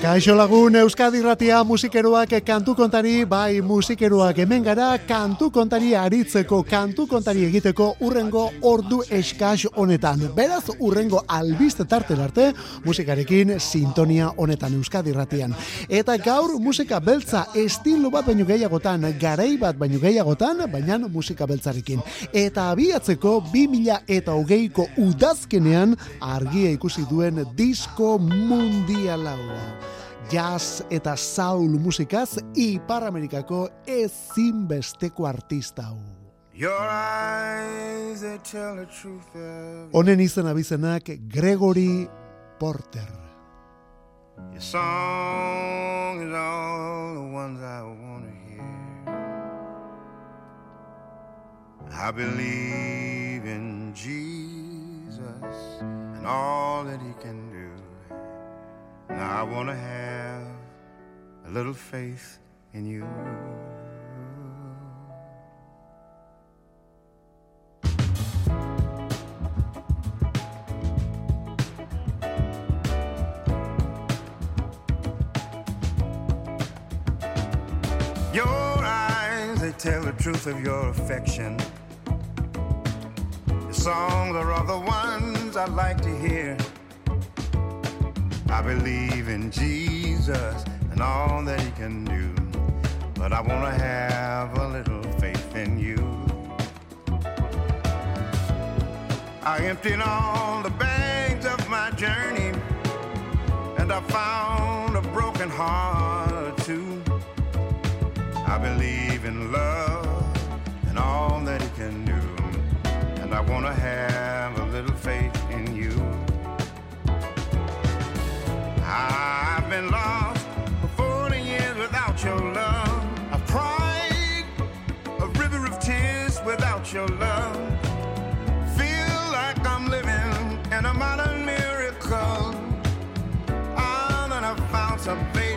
Kaixo lagun Euskadi Ratia musikeroak kantu kontari, bai musikeroak hemen gara kantu kontari aritzeko, kantu kontari egiteko urrengo ordu eskas honetan. Beraz, urrengo albiste tarten arte, musikarekin sintonia honetan Euskadi Ratian. Eta gaur musika beltza estilo bat baino gehiagotan, garei bat baino gehiagotan, baina musika beltzarekin. Eta abiatzeko 2000 eta hogeiko udazkenean argia ikusi duen disko mundiala jazz eta soul musikaz Ipar Amerikako ezinbesteko artista hau. Honen izen abizenak Gregory Porter. Your song is all the ones I want to hear. I believe in Jesus and all that he can. Now I want to have a little faith in you. Your eyes, they tell the truth of your affection. Your songs are all the ones I like to hear. I believe in Jesus and all that he can do. But I want to have a little faith in you. I emptied all the bags of my journey and I found a broken heart two. I believe in love and all that he can do. And I want to have a little faith something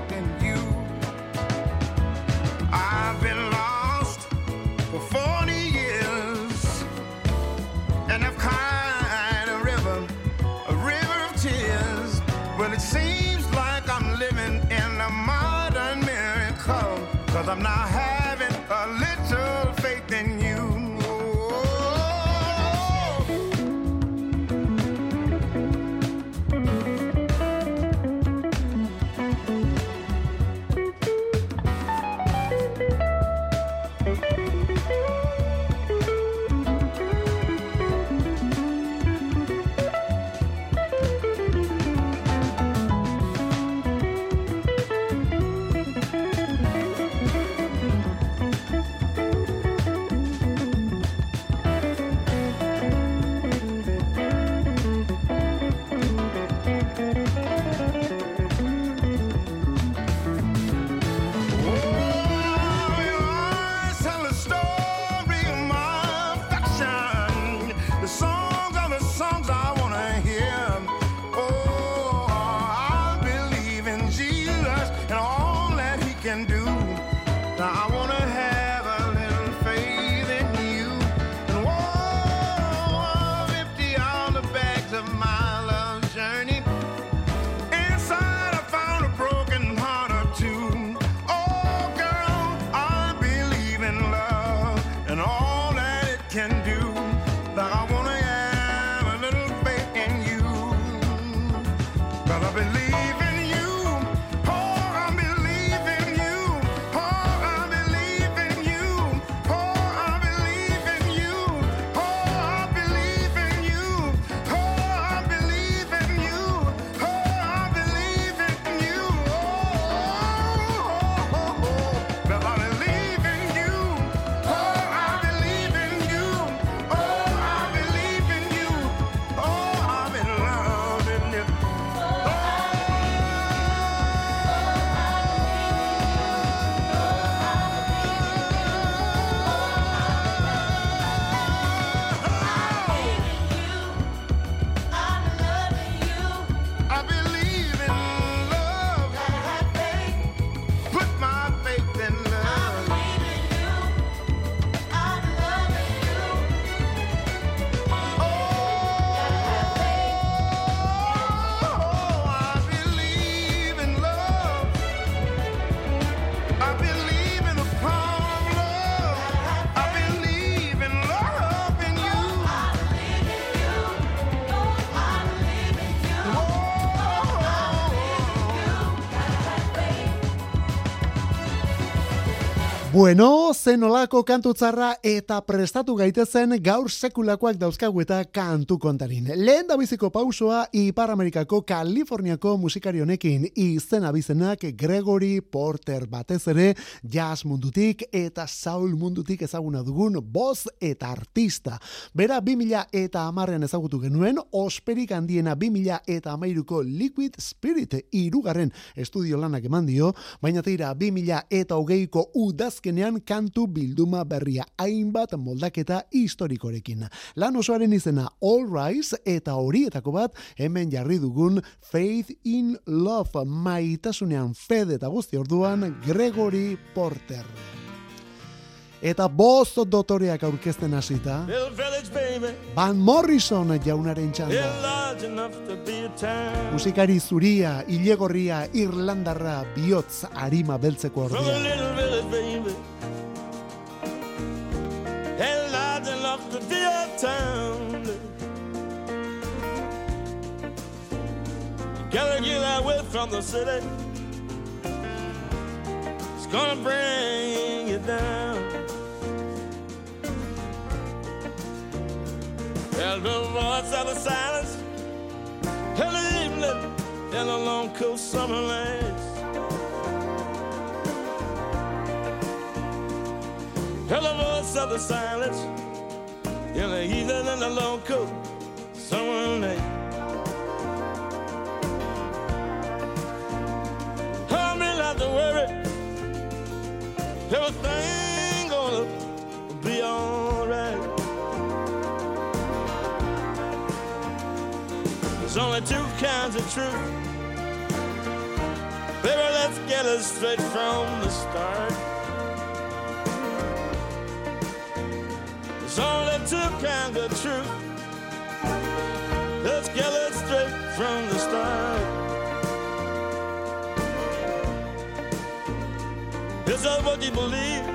Bueno, zenolako kantutzarra eta prestatu gaitezen gaur sekulakoak dauzkagu eta kantu kontarin. Lehen da biziko pausoa Ipar Amerikako Kaliforniako musikari honekin izen abizenak Gregory Porter batez ere jazz mundutik eta soul mundutik ezaguna dugun boz eta artista. Bera 2000 eta amarrean ezagutu genuen, osperik handiena 2000 eta amairuko Liquid Spirit irugarren estudio lanak eman dio, baina tira 2000 eta hogeiko udaz azkenean kantu bilduma berria hainbat moldaketa historikorekin. Lan osoaren izena All Rise eta horietako bat hemen jarri dugun Faith in Love maitasunean fede eta guzti orduan Gregory Porter. Eta bost dotoreak aurkezten hasita. Van Morrison jaunaren txanda. Musikari zuria, ilegorria, irlandarra, bihotz, arima beltzeko ordea. Gotta get that away from the city. It's gonna bring you down. There's the voice of the silence. The evening in the long cool summer nights. Hear the voice of the silence in the evening in the long cool summer night. Help me not to worry. Everything gonna be alright. There's only two kinds of truth. Baby, let's get it straight from the start. Two kinds of truth. Let's get it straight from the start. Is that what you believe?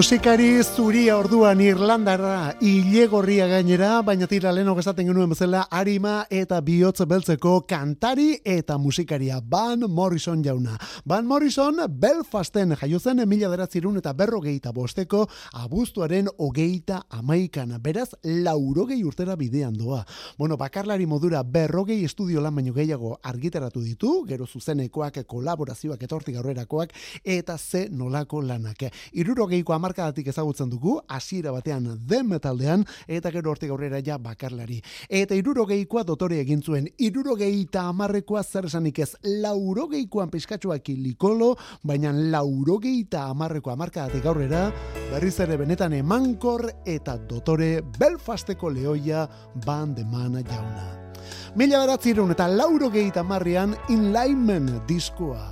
Musikari zuria orduan Irlandarra ilegorria gainera, baina tira leno esaten genuen bezala arima eta bihotz beltzeko kantari eta musikaria Van Morrison jauna. Van Morrison Belfasten jaio zen mila beratzirun eta berrogeita bosteko abuztuaren hogeita amaikan. Beraz, laurogei urtera bidean doa. Bueno, bakarlari modura berrogei estudio lan baino gehiago argitaratu ditu, gero zuzenekoak, kolaborazioak etortik aurrerakoak, eta ze nolako lanak. Irurogeiko amarkadatik ezagutzen dugu, hasiera batean den metaldean, eta gero hortik aurrera ja bakarlari. Eta irurogeikoa dotore egin zuen, irurogeita amarrekoa zer esanik ez, laurogeikoan pizkatxoak likolo, baina laurogeita amarreko amarkadatik aurrera, berriz ere benetan emankor eta dotore Belfasteko lehoia ban demana jauna. Mila beratzireun eta laurogeita marrean Inlinemen diskoa.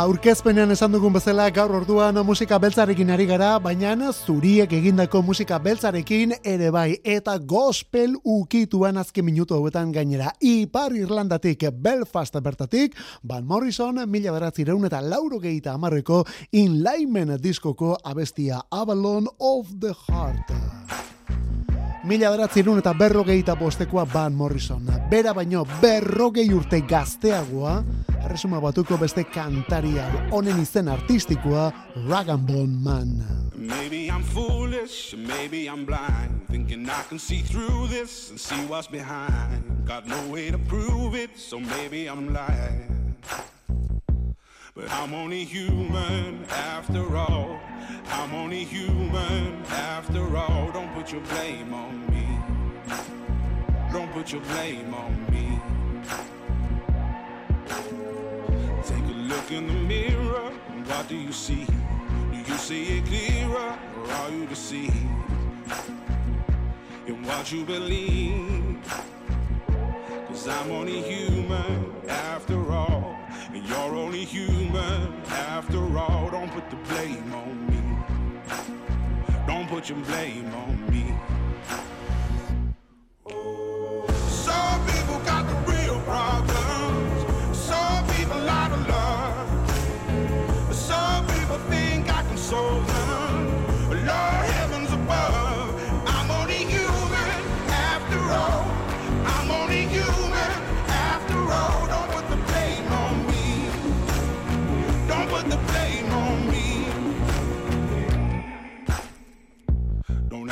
Aurkezpenean esan dugun bezala gaur orduan musika beltzarekin ari gara, baina zuriek egindako musika beltzarekin ere bai eta gospel ukituan azken minutu hauetan gainera. Ipar Irlandatik, Belfast bertatik, Van Morrison mila beratzireun eta lauro gehita amarreko inlaimen diskoko abestia Avalon of the Heart. Mila beratzerun eta berrogeita bostekoa Van Morrison. Bera baino berrogei urte gazteagoa, erresuma batuko beste kantaria honen izen artistikoa Rag Bone Man. Maybe I'm foolish, maybe I'm blind, thinking I can see through this and see what's behind. Got no way to prove it, so maybe I'm lying. But I'm only human after all. I'm only human after all. Don't put your blame on me. Don't put your blame on me. Take a look in the mirror. What do you see? Do you see it clearer or are you deceived in what you believe? Cause I'm only human after all. And you're only human after all. Don't put the blame on me. Put your blame on me.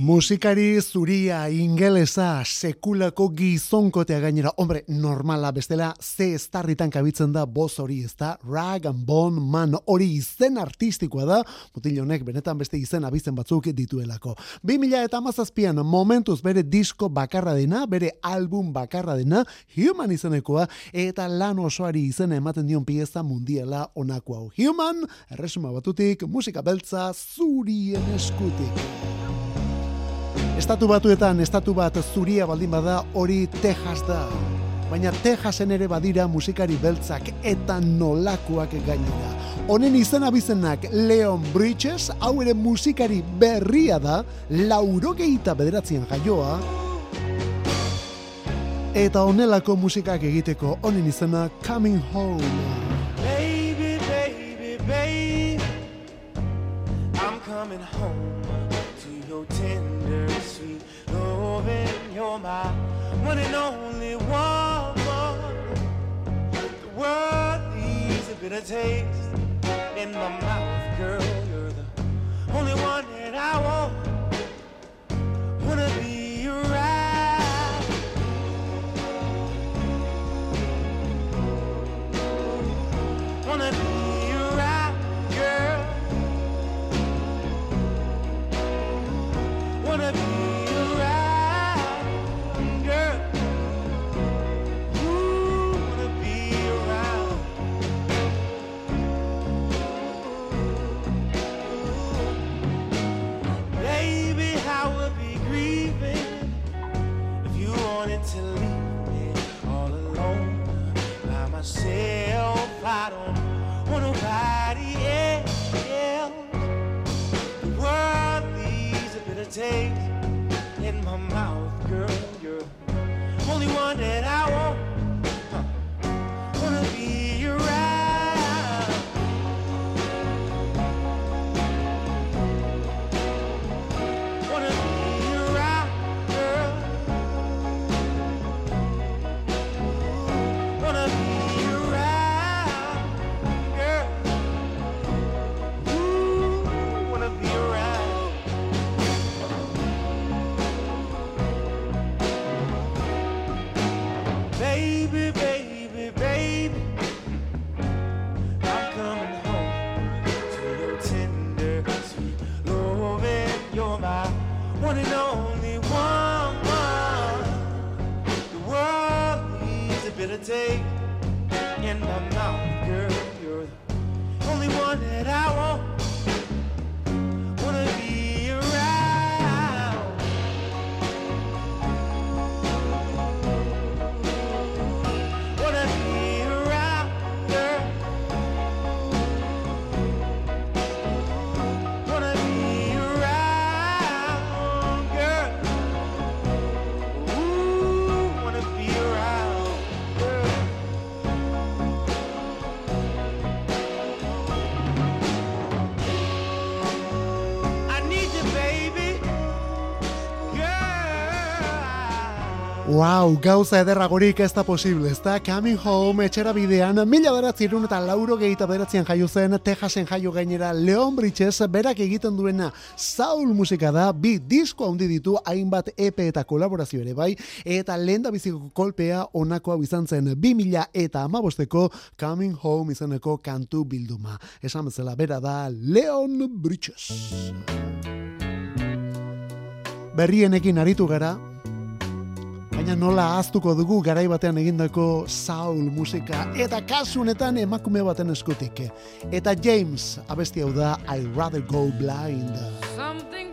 Musikari zuria ingelesa sekulako gizonkotea gainera. Hombre, normala bestela ze estarritan kabitzen da boz hori ez da. Rag and Bone Man hori izen artistikoa da. Mutil honek benetan beste izen abizen batzuk dituelako. 2000 eta mazazpian momentuz bere disko bakarra dena, bere album bakarra dena, Human izenekoa, eta lan osoari izena ematen dion pieza mundiala onako hau. Human, erresuma batutik, musika beltza zurien eskutik. Estatu batuetan, estatu bat zuria baldin bada, hori Texas da. Baina Texasen ere badira musikari beltzak eta nolakoak gainera. Honen izan abizenak Leon Bridges, hau ere musikari berria da, laurogeita bederatzien jaioa, eta honelako musikak egiteko honen izena Coming Home. Coming home to your tender, sweet loving. You're my one and only woman. The world needs a bitter taste in my mouth, girl. You're the only one that I want. In my mouth, girl. You're only one that I want. Wow, gauza ederragorik ez da posible, ez da? Coming Home, etxera bidean, mila beratzerun eta lauro gehieta beratzean jaio zen, Texasen jaio gainera Leon Bridges, berak egiten duena Saul musika da, bi disko handi ditu, hainbat EP eta kolaborazio ere bai, eta lehen da biziko kolpea onako hau izan zen 2000 eta amabosteko Coming Home izeneko kantu bilduma. Esan bezala, bera da Leon Bridges. Berrienekin aritu gara, baina nola ahaztuko dugu garai batean egindako soul musika eta kasu honetan emakume baten eskutik. Eta James abesti hau da I rather go blind. Something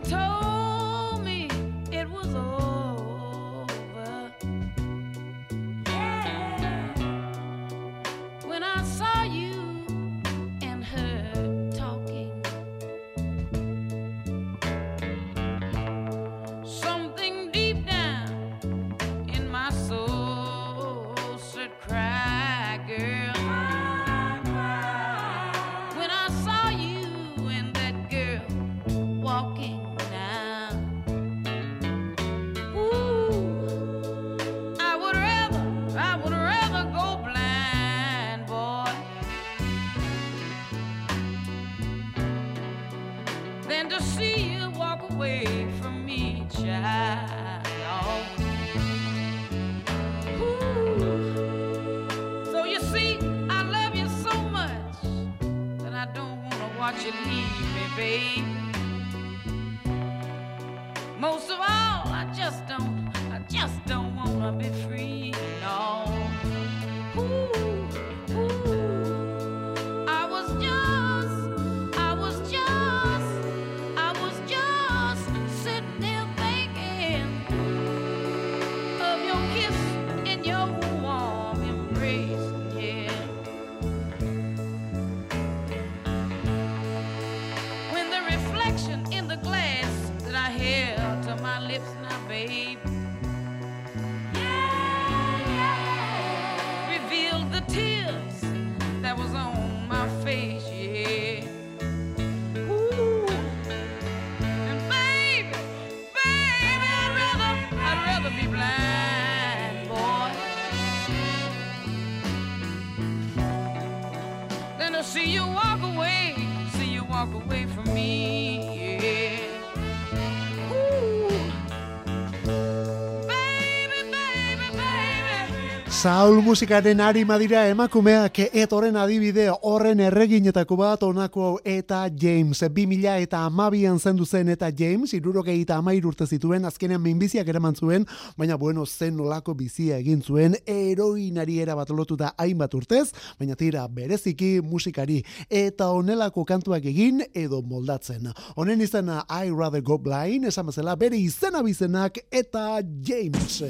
Zaul musikaren arima dira emakumeak etoren adibide horren erreginetako bat onako hau eta James. 2000 eta amabian zendu zen eta James irurogei eta amair urte zituen azkenean minbiziak eraman zuen, baina bueno zen nolako bizia egin zuen eroinari erabat lotuta hainbat urtez, baina tira bereziki musikari eta onelako kantuak egin edo moldatzen. Honen izena I Rather Go Blind, esan bezala bere izena bizenak eta James.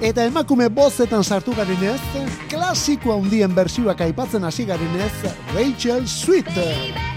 Eta emakume bozetan sartu garen ez, klasikoa undien bersioak aipatzen hasi garen ez, Rachel Sweet. Rachel Sweet.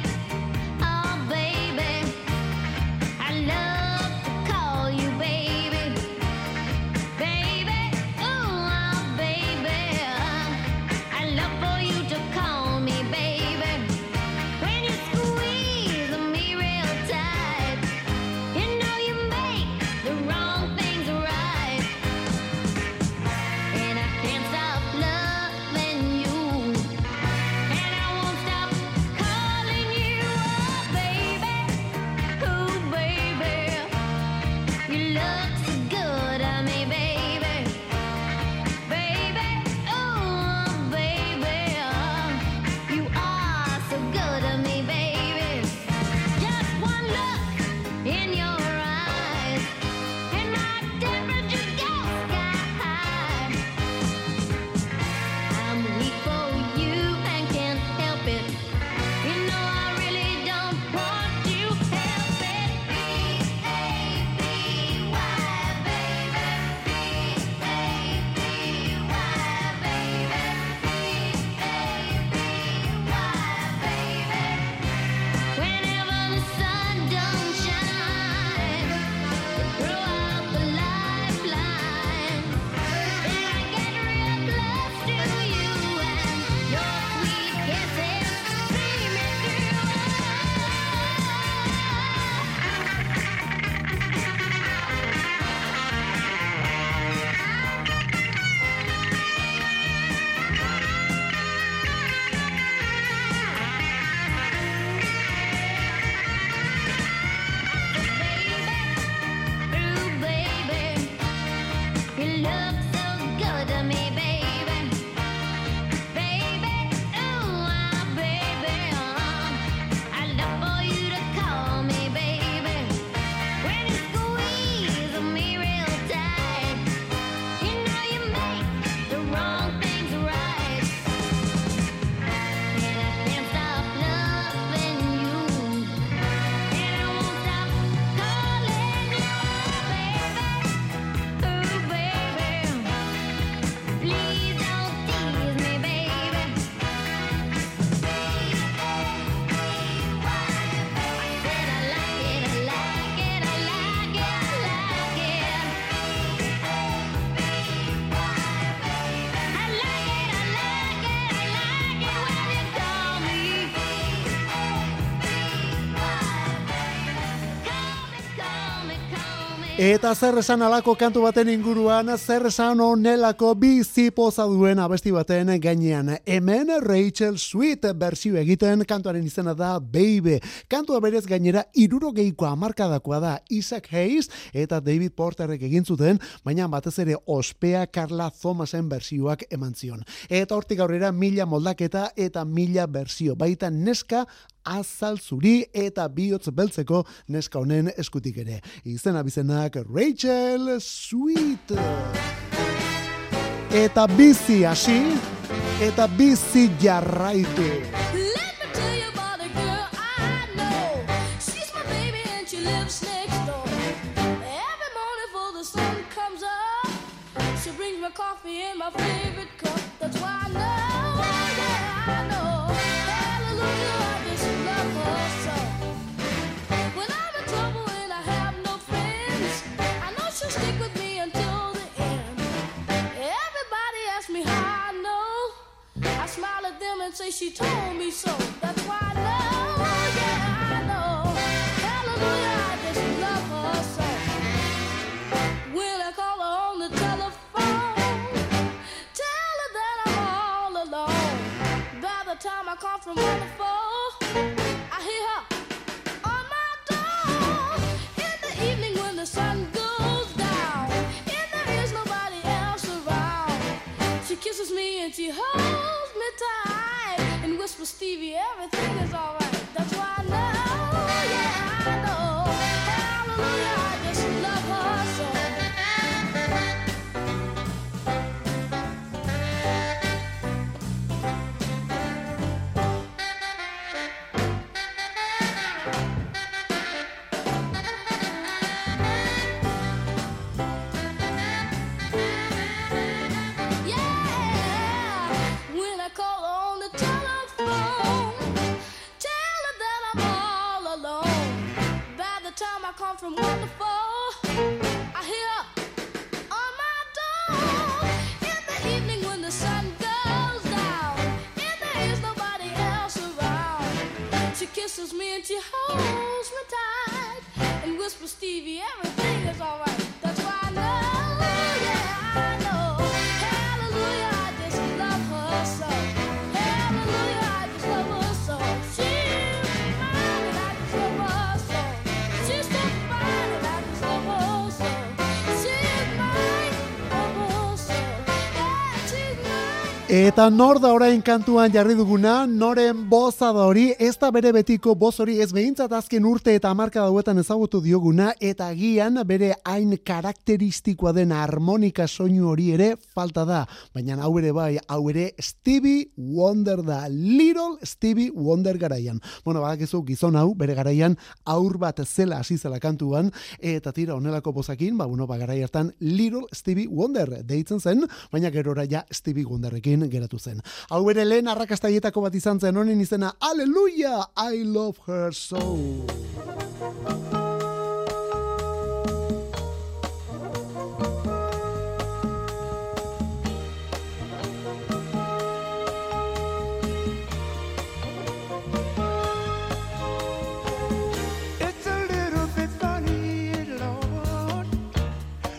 Eta zer esan alako kantu baten inguruan, zer esan onelako bizipoza duen abesti baten gainean. Hemen Rachel Sweet bersio egiten kantuaren izena da Baby. Kantua berez gainera irurogeikoa amarkadakoa da Isaac Hayes eta David Porterrek egin zuten, baina batez ere ospea Carla Thomasen bersioak eman zion. Eta hortik aurrera mila moldaketa eta mila bersio. Baita neska azal zuri eta bihotz beltzeko neska honen eskutik ere. Izena bizenak Rachel Sweet. Eta bizi hasi, eta bizi jarraitu. She brings me coffee in my favorite cup. That's why I know, smile at them and say she told me so. That's why I know, yeah, I know. Hallelujah, I just love her so. When I call her on the telephone, tell her that I'm all alone. By the time I come from phone, I hear her on my door. In the evening when the sun goes down, and there is nobody else around. She kisses me and she holds Stevie, everything is alright. That's why I know, Eta nor da orain kantuan jarri duguna, noren boza da hori, ez da bere betiko boz hori, ez behintzat azken urte eta marka dauetan ezagutu dioguna, eta agian bere hain karakteristikoa den harmonika soinu hori ere falta da. Baina hau ere bai, hau ere Stevie Wonder da, Little Stevie Wonder garaian. Bueno, badakizu gizon hau, bere garaian aur bat zela hasi zela kantuan, eta tira honelako bozakin, ba, bueno, ba, garai hartan Little Stevie Wonder deitzen zen, baina gerora ja Stevie Wonderrekin geratu zen. Hau ere lehen arrakastaietako bat izan zen honen izena, Aleluya, I love her so.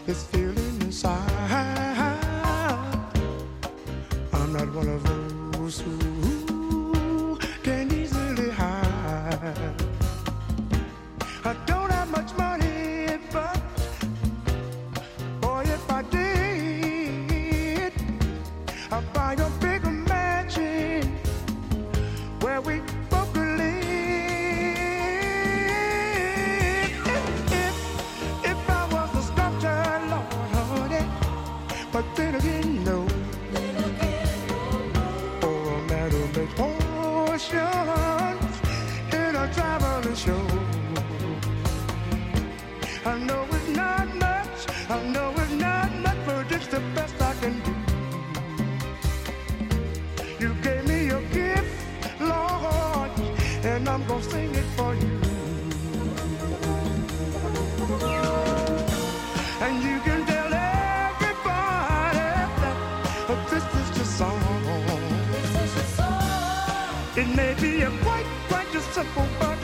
It's gonna roll soon. It may be a quite, quite a simple, but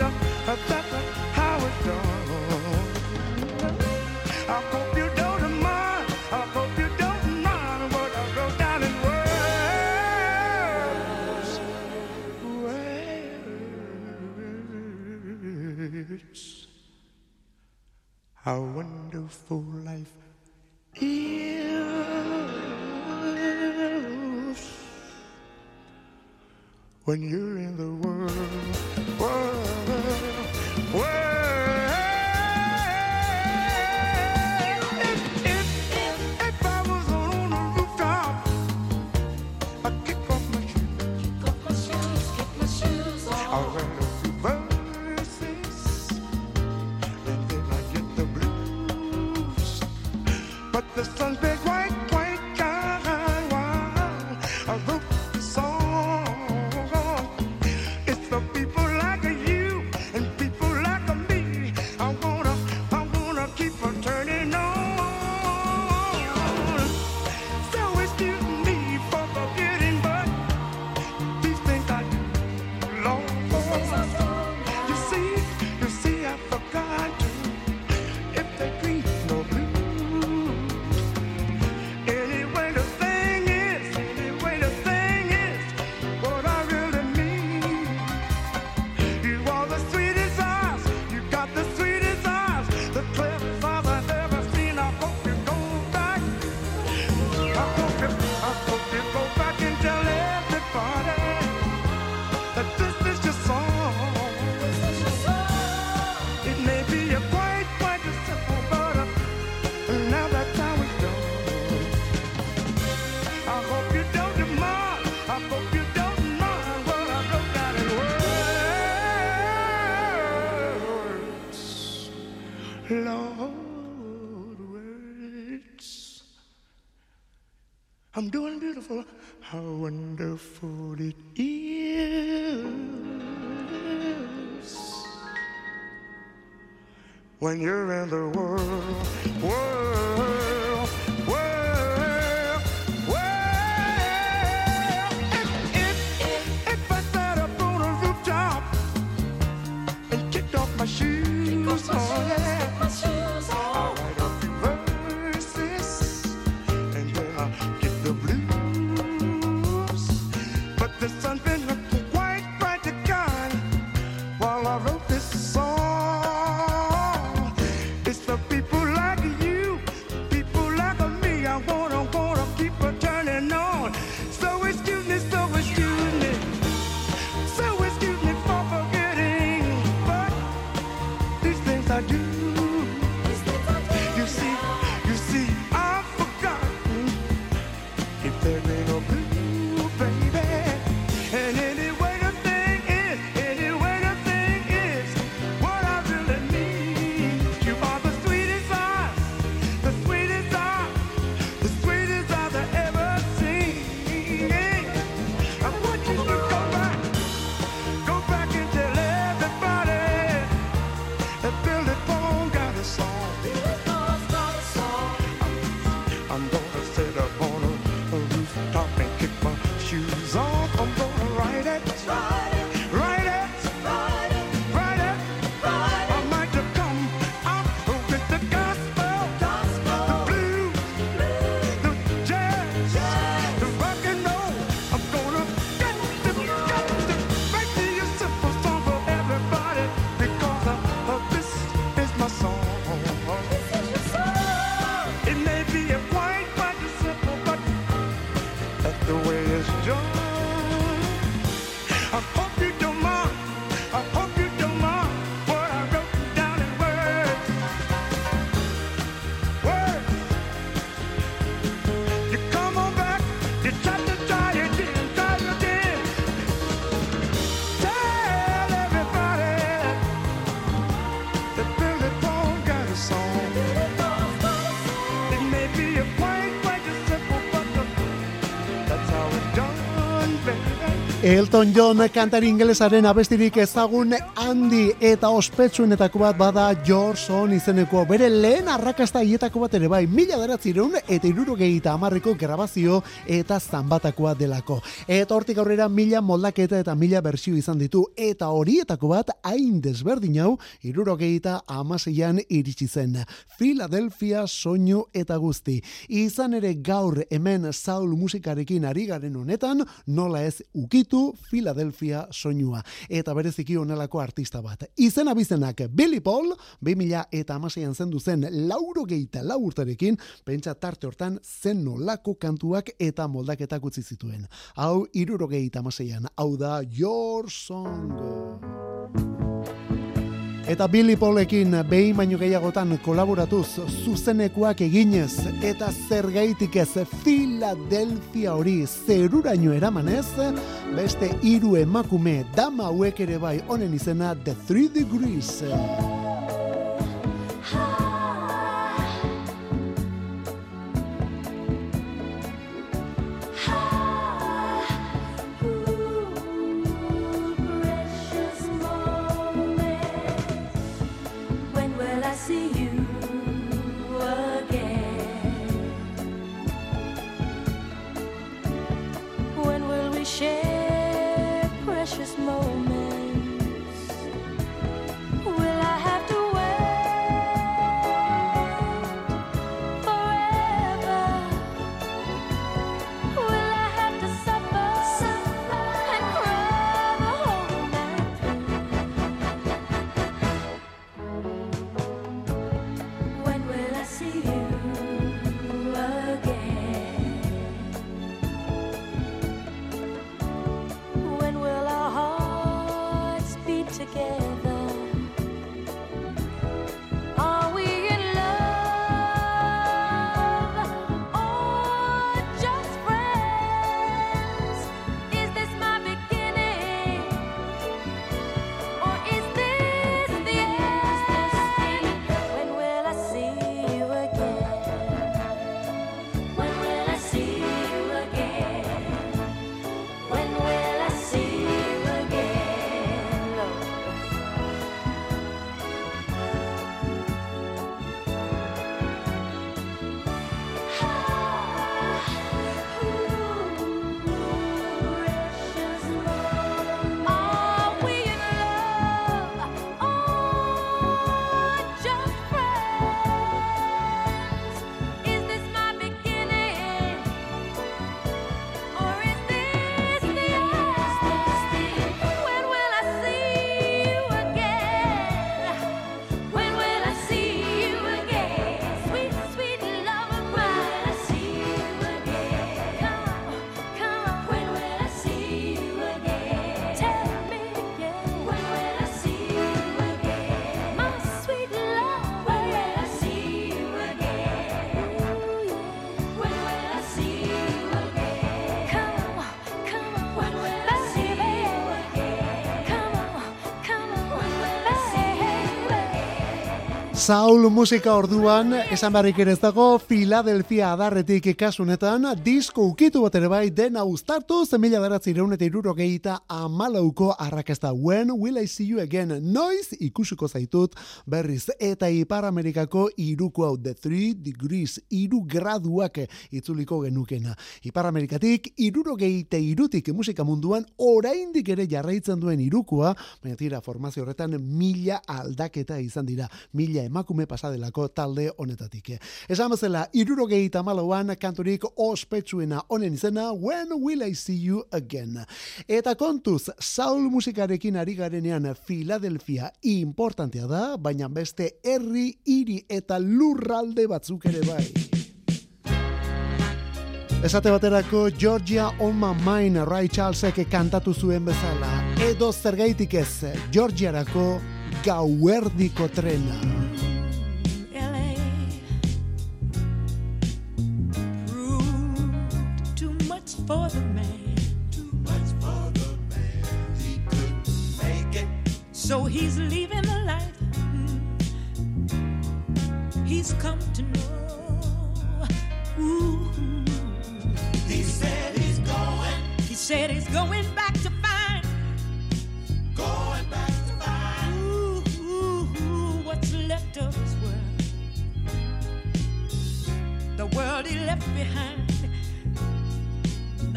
that's how it's done. I hope you don't mind. I hope you don't mind I down words. Words. How wonderful life is. when you're in the world wonderful, how wonderful it is when you're in the world, world. Elton John kantari inglesaren abestirik ezagun handi eta ospetsuenetako bat bada Johnson izeneko bere lehen arrakasta hietako bat ere bai mila deratzireun eta irurogeita amarreko grabazio eta zanbatakoa delako. Eta hortik aurrera mila moldaketa eta mila bersio izan ditu eta horietako bat hain desberdin hau irurogeita amaseian iritsi zen. Philadelphia soinu eta guzti. Izan ere gaur hemen saul musikarekin ari garen honetan nola ez ukitu soinua. Eta bereziki onelako artista bat. Izen abizenak Billy Paul, 2000 eta amaseian zendu zen lauro geita laurtarekin, pentsa tarte hortan zen nolako kantuak eta moldaketak utzi zituen. Hau, iruro geita amaseian, hau da Your Song. Eta Billy Paulekin behin baino gehiagotan kolaboratuz zuzenekoak eginez eta zergaitik ez Philadelphia hori zeruraino eramanez beste hiru emakume dama hauek ere bai honen izena The Three Degrees. Saul musika orduan, esan barrik ere ez dago, Philadelphia adarretik kasunetan, disko ukitu bat ere bai, dena uztartu, zemila daratzi reun eta iruro gehita amalauko arrakasta. When will I see you again? Noiz ikusiko zaitut berriz. Eta Ipar Amerikako iruko hau, the three degrees, iru graduak itzuliko genukena. Ipar Amerikatik, iruro gehite irutik musika munduan, oraindik ere jarraitzen duen irukoa, baina tira formazio horretan mila aldaketa izan dira, mila emakume pasadelako talde honetatik. Esan bezala, irurogeita malauan kanturik ospetsuena honen izena When Will I See You Again. Eta kontuz, Saul musikarekin ari garenean Philadelphia importantea da, baina beste herri, hiri eta lurralde batzuk ere bai. Esate baterako Georgia on my mind Ray Charlesek kantatu zuen bezala. Edo zergaitik ez, Georgiarako gauerdiko trena. For the man. Too much for the man. He couldn't make it. So he's leaving the life mm. he's come to know. Ooh. He said he's going. He said he's going back to find. Going back to find. Ooh, ooh, ooh, what's left of his world. The world he left behind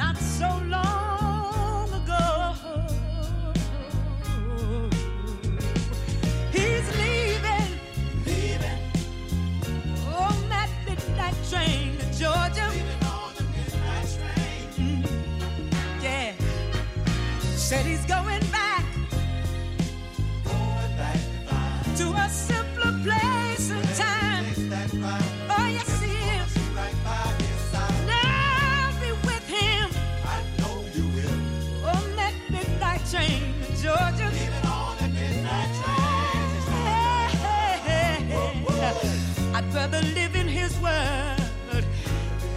not so long ago. He's leaving, on that midnight train to Georgia. Mm-hmm. Yeah, said he's going back, going back to, to a simple. I'd rather live in his world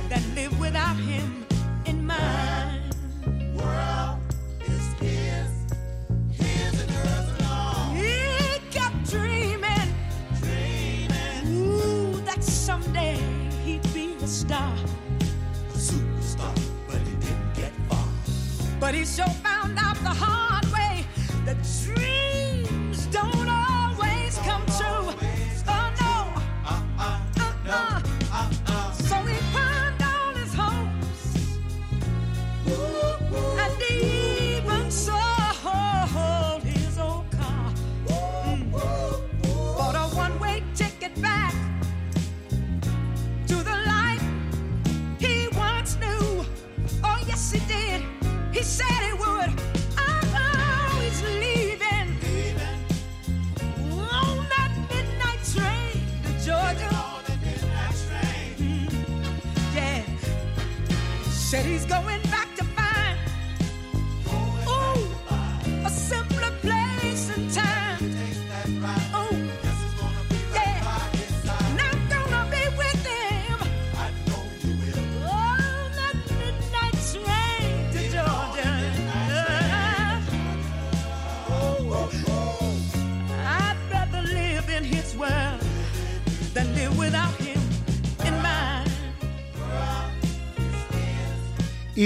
than live without him in mine. World is His, His and hers alone. He kept dreaming, ooh, that someday he'd be a star. A superstar. But he sure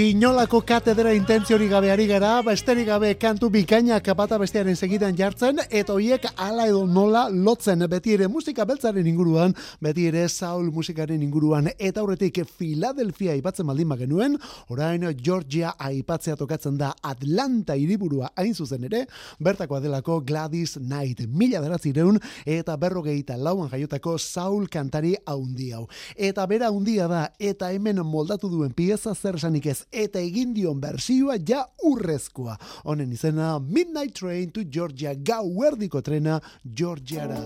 Inolako katedra intentziorik gabe ari gara, besterik gabe kantu bikainak bata bestearen segidan jartzen, eta hoiek hala edo nola lotzen beti ere musika beltzaren inguruan, beti ere Saul musikaren inguruan, eta aurretik Philadelphia aipatzen baldin genuen, orain Georgia aipatzea tokatzen da Atlanta hiriburua hain zuzen ere, bertakoa delako Gladys Knight, mila deratzireun, eta berrogeita lauan jaiotako Saul kantari haundi hau. Eta bera handia da, eta hemen moldatu duen pieza zer esanik ez, eta egin dion bersioa ja urrezkoa. Honen izena Midnight Train to Georgia, gauerdiko trena Georgiara.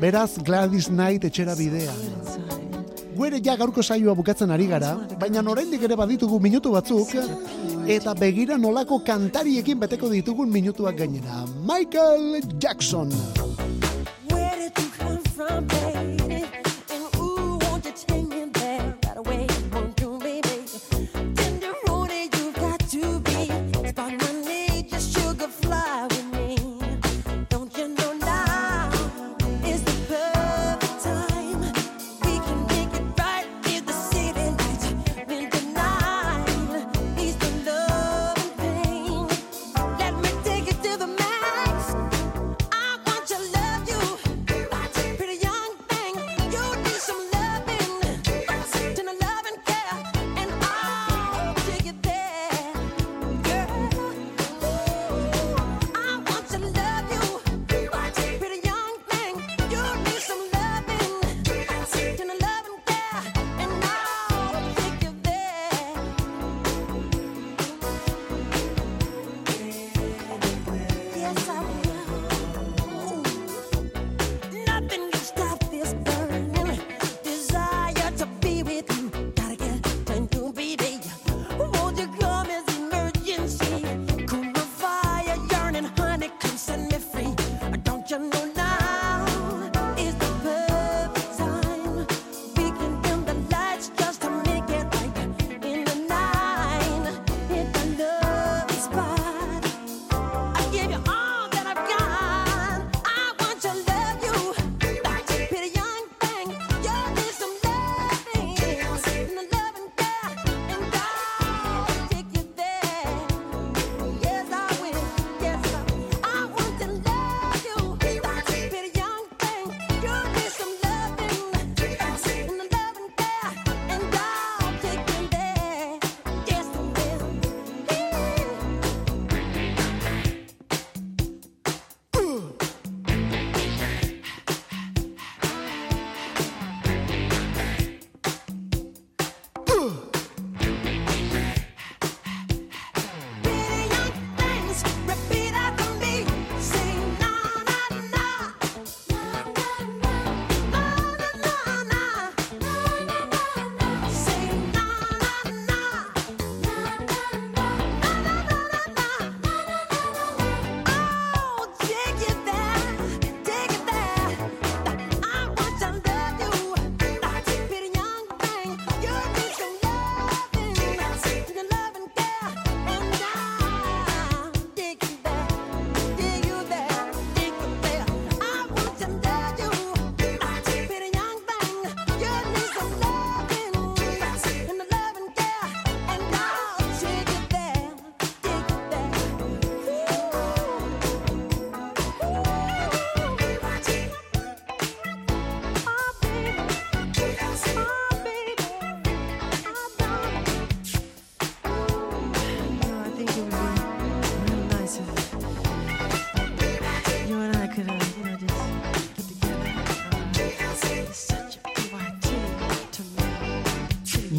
Beraz Gladys Knight etxera bidea. Guere ja gaurko saioa bukatzen ari gara, baina oraindik ere baditugu minutu batzuk, eta begira nolako kantariekin beteko ditugun minutuak gainera. Michael Jackson. Where did you come from,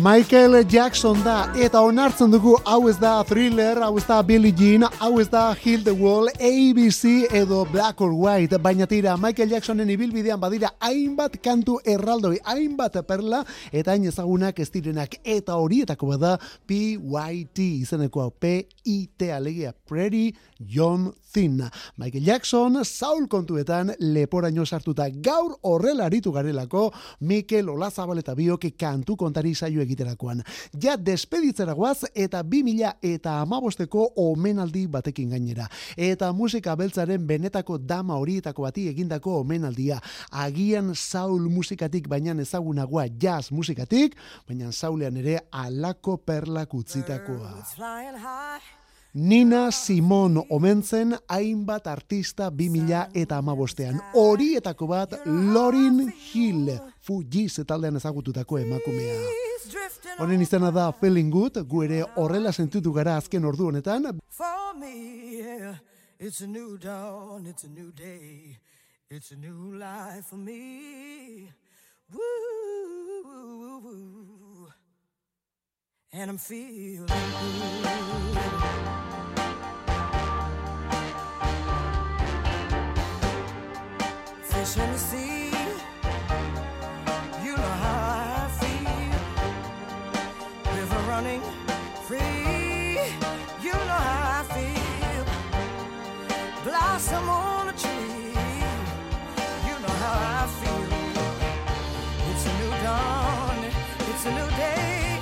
Michael Jackson da, eta onartzen dugu hau ez da Thriller, hau ez da Billie Jean, hau ez da Hill the Wall, ABC edo Black or White, baina tira Michael Jacksonen ibilbidean badira hainbat kantu erraldoi, hainbat perla, eta hain ezagunak ez direnak, eta horietako bada PYT izeneko P-I-T alegia, Pretty John Thin. Michael Jackson, Saul kontuetan leporaino sartuta gaur horrela aritu garelako Mikel Olazabal eta biok kantu kontari saio egiterakoan. Ja despeditzera guaz eta 2000 eta amabosteko omenaldi batekin gainera. Eta musika beltzaren benetako dama horietako bati egindako omenaldia. Agian Saul musikatik baina ezagunagoa jazz musikatik, baina Saulean ere alako perlak utzitakoa. Nina Simon omentzen hainbat artista 2000 eta amabostean. Horietako bat Lorin Hill, Fujiz taldean ezagututako emakumea. Honen izena da Feeling Good, gu ere horrela sentitu gara azken ordu honetan, it's a new dawn, it's a new day, it's a new life for me. Woo, woo, woo. and I'm feeling good. Sea, you know how I feel. River running free, you know how I feel. Blossom on a tree, you know how I feel. It's a new dawn, it's a new day,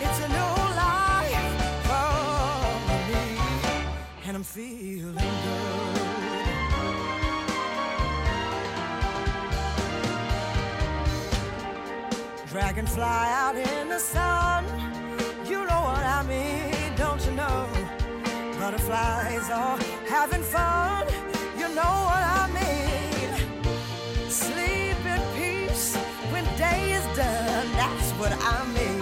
it's a new life for me, and I'm feeling good. Dragonfly out in the sun, you know what I mean, don't you know? Butterflies are having fun, you know what I mean. Sleep in peace when day is done, that's what I mean.